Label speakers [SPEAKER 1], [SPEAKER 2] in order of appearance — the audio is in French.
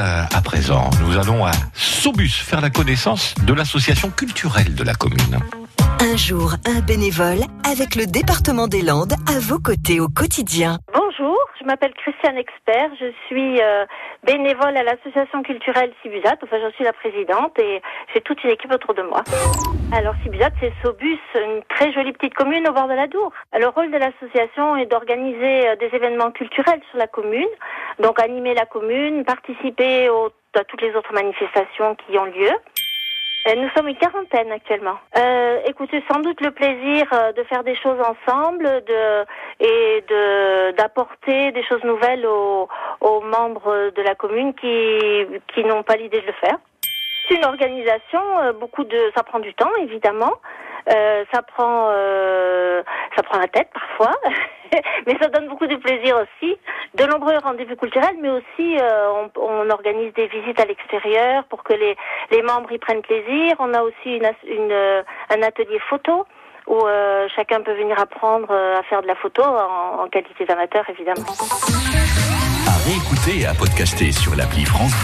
[SPEAKER 1] Euh, à présent, nous allons à Sobus faire la connaissance de l'association culturelle de la commune.
[SPEAKER 2] Un jour, un bénévole avec le département des Landes à vos côtés au quotidien.
[SPEAKER 3] Je m'appelle Christiane Expert, je suis euh, bénévole à l'association culturelle Sibusat, enfin je suis la présidente et j'ai toute une équipe autour de moi. Alors Sibusat, c'est Sobus, une très jolie petite commune au bord de la Dour. Le rôle de l'association est d'organiser euh, des événements culturels sur la commune, donc animer la commune, participer à toutes les autres manifestations qui ont lieu. Euh, Nous sommes une quarantaine actuellement. Euh, écoutez, sans doute le plaisir euh, de faire des choses ensemble, de et de d'apporter des choses nouvelles aux, aux membres de la commune qui qui n'ont pas l'idée de le faire. C'est une organisation, beaucoup de, ça prend du temps évidemment. Ça prend, euh, ça prend la tête parfois, mais ça donne beaucoup de plaisir aussi. De nombreux rendez-vous culturels, mais aussi euh, on, organise des visites à l'extérieur pour que les, les membres y prennent plaisir. On a aussi une, euh, un atelier photo où euh, chacun peut venir apprendre à faire de la photo en, qualité d'amateur évidemment.
[SPEAKER 4] Et à podcaster sur l'appli France.